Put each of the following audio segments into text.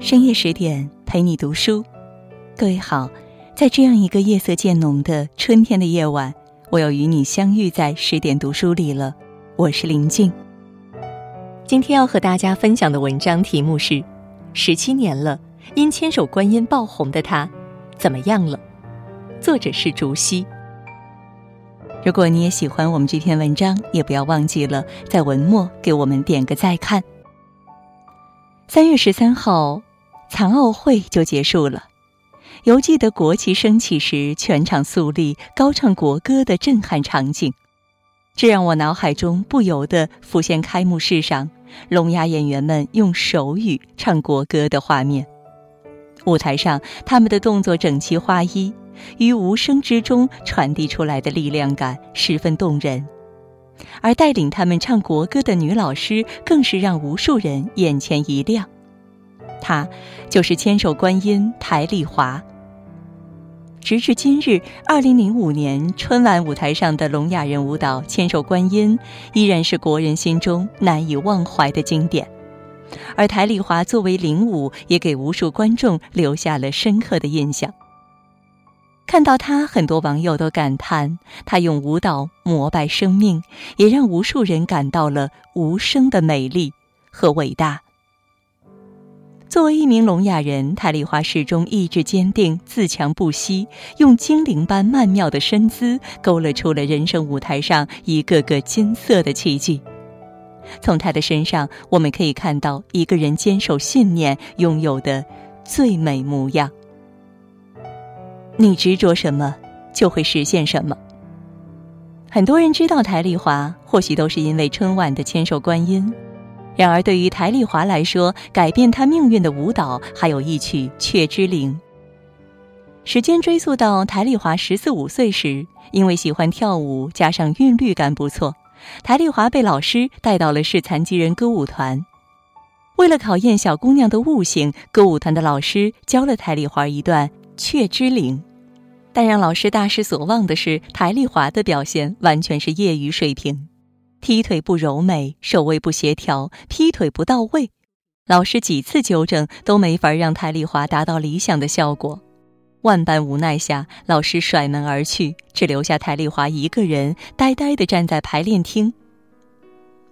深夜十点陪你读书，各位好，在这样一个夜色渐浓的春天的夜晚，我又与你相遇在十点读书里了。我是林静。今天要和大家分享的文章题目是：十七年了，因千手观音爆红的他，怎么样了？作者是竹溪。如果你也喜欢我们这篇文章，也不要忘记了在文末给我们点个再看。三月十三号。残奥会就结束了，犹记得国旗升起时全场肃立、高唱国歌的震撼场景，这让我脑海中不由得浮现开幕式上聋哑演员们用手语唱国歌的画面。舞台上，他们的动作整齐划一，于无声之中传递出来的力量感十分动人，而带领他们唱国歌的女老师更是让无数人眼前一亮。她就是千手观音台丽华。直至今日，二零零五年春晚舞台上的聋哑人舞蹈《千手观音》依然是国人心中难以忘怀的经典，而台丽华作为领舞，也给无数观众留下了深刻的印象。看到她，很多网友都感叹她用舞蹈膜拜生命，也让无数人感到了无声的美丽和伟大。作为一名聋哑人，泰丽华始终意志坚定、自强不息，用精灵般曼妙的身姿勾勒出了人生舞台上一个个金色的奇迹。从她的身上，我们可以看到一个人坚守信念拥有的最美模样。你执着什么，就会实现什么。很多人知道台丽华，或许都是因为春晚的千手观音。然而，对于台丽华来说，改变她命运的舞蹈还有一曲《雀之灵》。时间追溯到台丽华十四五岁时，因为喜欢跳舞，加上韵律感不错，台丽华被老师带到了市残疾人歌舞团。为了考验小姑娘的悟性，歌舞团的老师教了台丽华一段《雀之灵》，但让老师大失所望的是，台丽华的表现完全是业余水平。踢腿不柔美，手位不协调，劈腿不到位，老师几次纠正都没法让台丽华达到理想的效果。万般无奈下，老师甩门而去，只留下台丽华一个人呆呆地站在排练厅。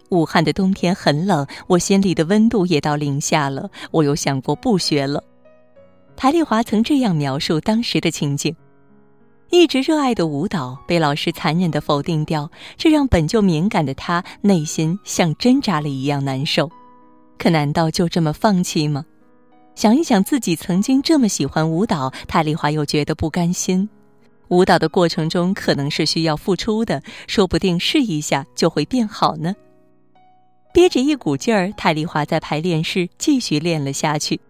武汉的冬天很冷，我心里的温度也到零下了。我又想过不学了。台丽华曾这样描述当时的情景。一直热爱的舞蹈被老师残忍的否定掉，这让本就敏感的他内心像针扎了一样难受。可难道就这么放弃吗？想一想自己曾经这么喜欢舞蹈，泰丽华又觉得不甘心。舞蹈的过程中可能是需要付出的，说不定试一下就会变好呢。憋着一股劲儿，泰丽华在排练室继续练了下去。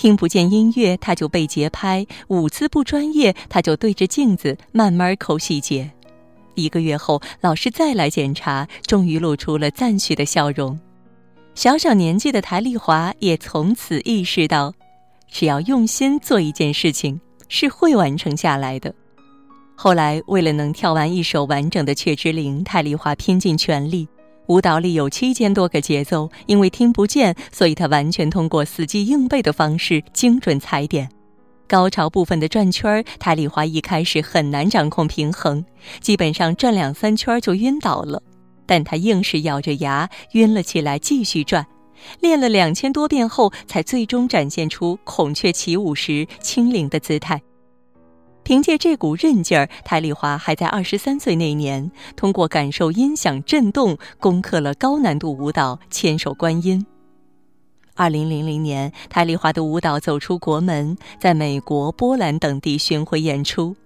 听不见音乐，他就背节拍；舞姿不专业，他就对着镜子慢慢抠细节。一个月后，老师再来检查，终于露出了赞许的笑容。小小年纪的台丽华也从此意识到，只要用心做一件事情，是会完成下来的。后来，为了能跳完一首完整的《雀之灵》，台丽华拼尽全力。舞蹈里有七千多个节奏，因为听不见，所以他完全通过死记硬背的方式精准踩点。高潮部分的转圈儿，泰丽华一开始很难掌控平衡，基本上转两三圈就晕倒了。但他硬是咬着牙晕了起来，继续转。练了两千多遍后，才最终展现出孔雀起舞时轻灵的姿态。凭借这股韧劲儿，台丽华还在二十三岁那年，通过感受音响震动，攻克了高难度舞蹈《千手观音》。二零零零年，台丽华的舞蹈走出国门，在美国、波兰等地巡回演出。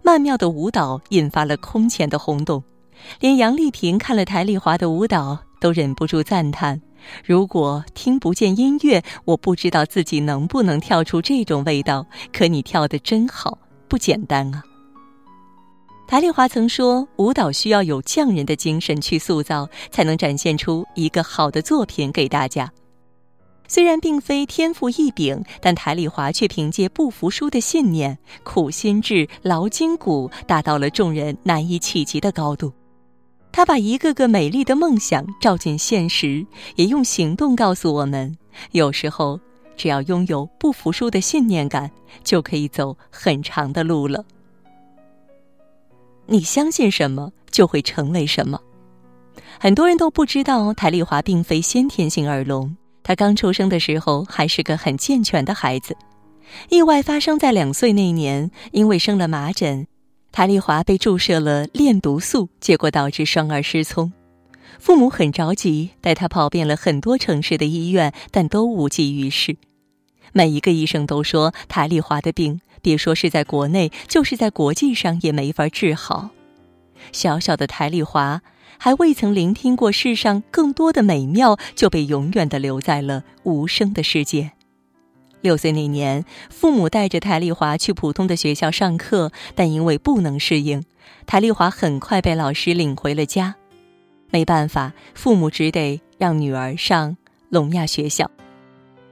曼妙的舞蹈引发了空前的轰动，连杨丽萍看了台丽华的舞蹈，都忍不住赞叹：“如果听不见音乐，我不知道自己能不能跳出这种味道。可你跳得真好。”不简单啊！台丽华曾说，舞蹈需要有匠人的精神去塑造，才能展现出一个好的作品给大家。虽然并非天赋异禀，但台丽华却凭借不服输的信念、苦心志、劳筋骨，达到了众人难以企及的高度。他把一个个美丽的梦想照进现实，也用行动告诉我们：有时候只要拥有不服输的信念感，就可以走很长的路了。你相信什么，就会成为什么。很多人都不知道，台丽华并非先天性耳聋。她刚出生的时候还是个很健全的孩子，意外发生在两岁那年，因为生了麻疹，台丽华被注射了链毒素，结果导致双耳失聪。父母很着急，带他跑遍了很多城市的医院，但都无济于事。每一个医生都说，台丽华的病，别说是在国内，就是在国际上也没法治好。小小的台丽华还未曾聆听过世上更多的美妙，就被永远的留在了无声的世界。六岁那年，父母带着台丽华去普通的学校上课，但因为不能适应，台丽华很快被老师领回了家。没办法，父母只得让女儿上聋哑学校。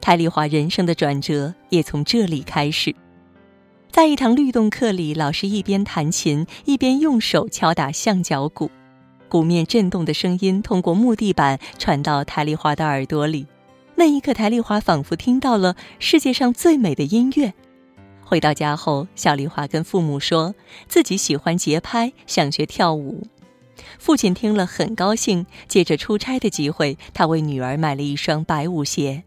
台丽华人生的转折也从这里开始。在一堂律动课里，老师一边弹琴，一边用手敲打象脚鼓，鼓面震动的声音通过木地板传到台丽华的耳朵里。那一刻，台丽华仿佛听到了世界上最美的音乐。回到家后，小丽华跟父母说自己喜欢节拍，想学跳舞。父亲听了很高兴，借着出差的机会，他为女儿买了一双白舞鞋。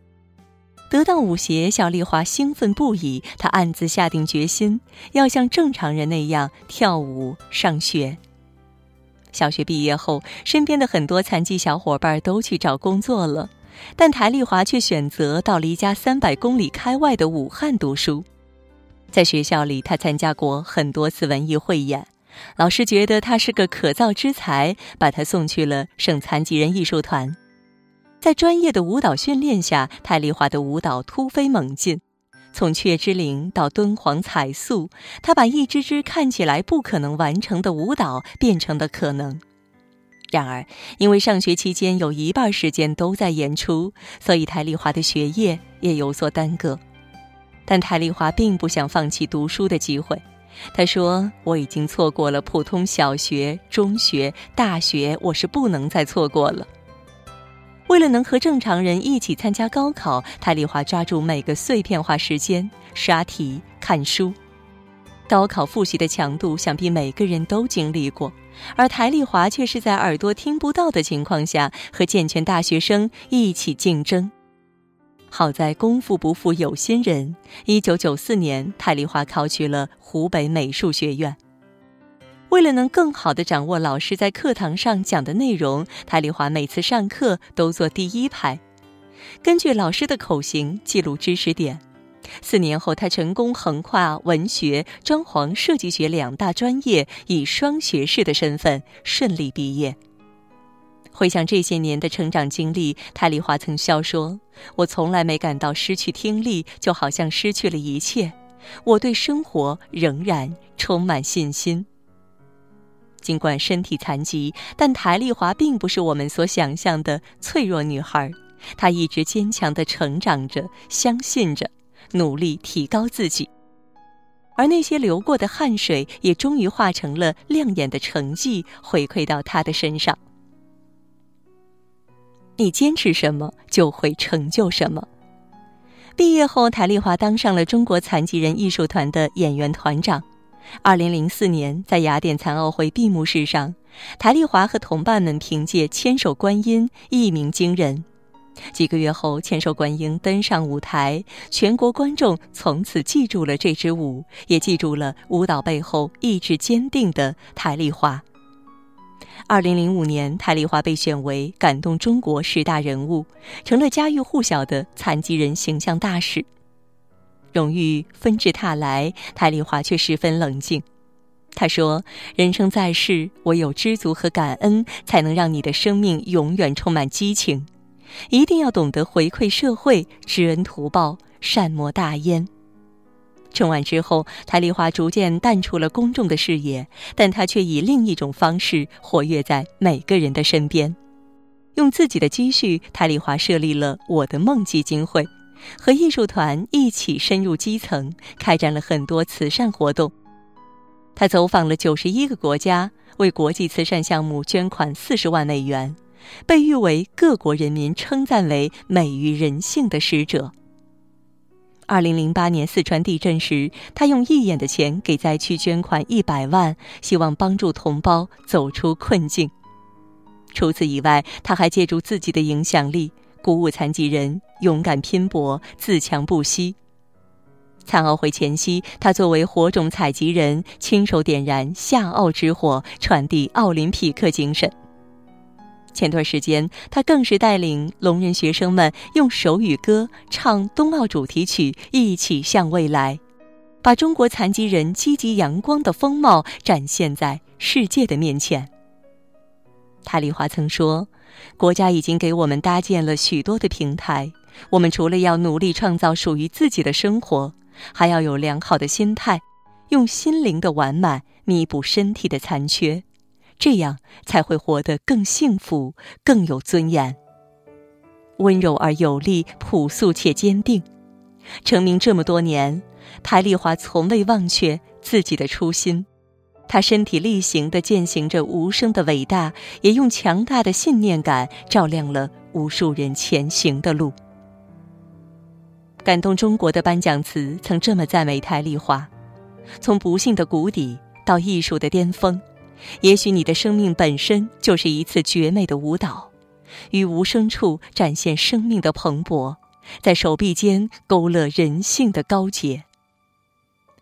得到舞鞋，小丽华兴奋不已。她暗自下定决心，要像正常人那样跳舞、上学。小学毕业后，身边的很多残疾小伙伴都去找工作了，但台丽华却选择到离家三百公里开外的武汉读书。在学校里，她参加过很多次文艺汇演，老师觉得她是个可造之才，把她送去了省残疾人艺术团。在专业的舞蹈训练下，泰丽华的舞蹈突飞猛进，从《雀之灵》到敦煌彩塑，她把一支支看起来不可能完成的舞蹈变成了可能。然而，因为上学期间有一半时间都在演出，所以泰丽华的学业也有所耽搁。但泰丽华并不想放弃读书的机会，他说：“我已经错过了普通小学、中学、大学，我是不能再错过了。”为了能和正常人一起参加高考，台丽华抓住每个碎片化时间刷题、看书。高考复习的强度，想必每个人都经历过，而台丽华却是在耳朵听不到的情况下，和健全大学生一起竞争。好在功夫不负有心人，一九九四年，台丽华考取了湖北美术学院。为了能更好地掌握老师在课堂上讲的内容，台丽华每次上课都坐第一排，根据老师的口型记录知识点。四年后，他成功横跨文学、装潢设计学两大专业，以双学士的身份顺利毕业。回想这些年的成长经历，台丽华曾笑说：“我从来没感到失去听力，就好像失去了一切。我对生活仍然充满信心。”尽管身体残疾，但台丽华并不是我们所想象的脆弱女孩。她一直坚强地成长着，相信着，努力提高自己。而那些流过的汗水，也终于化成了亮眼的成绩，回馈到她的身上。你坚持什么，就会成就什么。毕业后，台丽华当上了中国残疾人艺术团的演员团长。二零零四年，在雅典残奥会闭幕式上，台丽华和同伴们凭借《千手观音》一鸣惊人。几个月后，《千手观音》登上舞台，全国观众从此记住了这支舞，也记住了舞蹈背后意志坚定的台丽华。二零零五年，台丽华被选为感动中国十大人物，成了家喻户晓的残疾人形象大使。荣誉纷至沓来，台丽华却十分冷静。他说：“人生在世，唯有知足和感恩，才能让你的生命永远充满激情。一定要懂得回馈社会，知恩图报，善莫大焉。”春晚之后，台丽华逐渐淡出了公众的视野，但她却以另一种方式活跃在每个人的身边。用自己的积蓄，台丽华设立了“我的梦”基金会。和艺术团一起深入基层，开展了很多慈善活动。他走访了九十一个国家，为国际慈善项目捐款四十万美元，被誉为各国人民称赞为美于人性的使者。二零零八年四川地震时，他用一眼的钱给灾区捐款一百万，希望帮助同胞走出困境。除此以外，他还借助自己的影响力，鼓舞残疾人勇敢拼搏、自强不息。残奥会前夕，他作为火种采集人，亲手点燃夏奥之火，传递奥林匹克精神。前段时间，他更是带领聋人学生们用手语歌唱冬奥主题曲《一起向未来》，把中国残疾人积极阳光的风貌展现在世界的面前。塔丽华曾说：“国家已经给我们搭建了许多的平台，我们除了要努力创造属于自己的生活，还要有良好的心态，用心灵的完满弥补身体的残缺。”这样才会活得更幸福、更有尊严。温柔而有力，朴素且坚定。成名这么多年，台丽华从未忘却自己的初心。她身体力行地践行着无声的伟大，也用强大的信念感照亮了无数人前行的路。感动中国的颁奖词曾这么赞美台丽华：从不幸的谷底到艺术的巅峰。也许你的生命本身就是一次绝美的舞蹈，于无声处展现生命的蓬勃，在手臂间勾勒人性的高洁。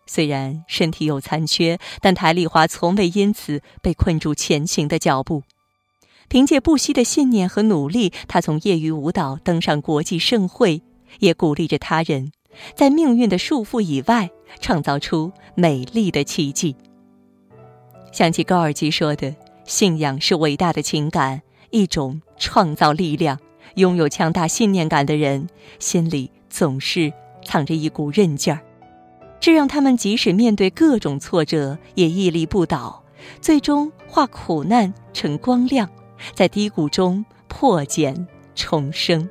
虽然身体有残缺，但台丽华从未因此被困住前行的脚步。凭借不息的信念和努力，他从业余舞蹈登上国际盛会，也鼓励着他人，在命运的束缚以外，创造出美丽的奇迹。想起高尔基说的：“信仰是伟大的情感，一种创造力量。拥有强大信念感的人，心里总是藏着一股韧劲儿，这让他们即使面对各种挫折，也屹立不倒，最终化苦难成光亮，在低谷中破茧重生。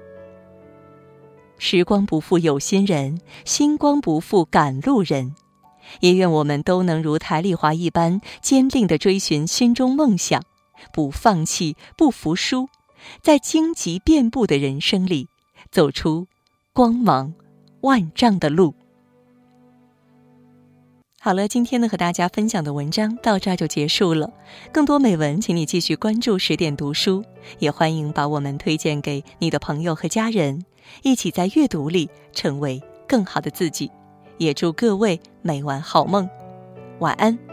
时光不负有心人，星光不负赶路人。”也愿我们都能如台丽华一般坚定地追寻心中梦想，不放弃，不服输，在荆棘遍布的人生里，走出光芒万丈的路。好了，今天呢和大家分享的文章到这儿就结束了。更多美文，请你继续关注十点读书，也欢迎把我们推荐给你的朋友和家人，一起在阅读里成为更好的自己。也祝各位每晚好梦，晚安。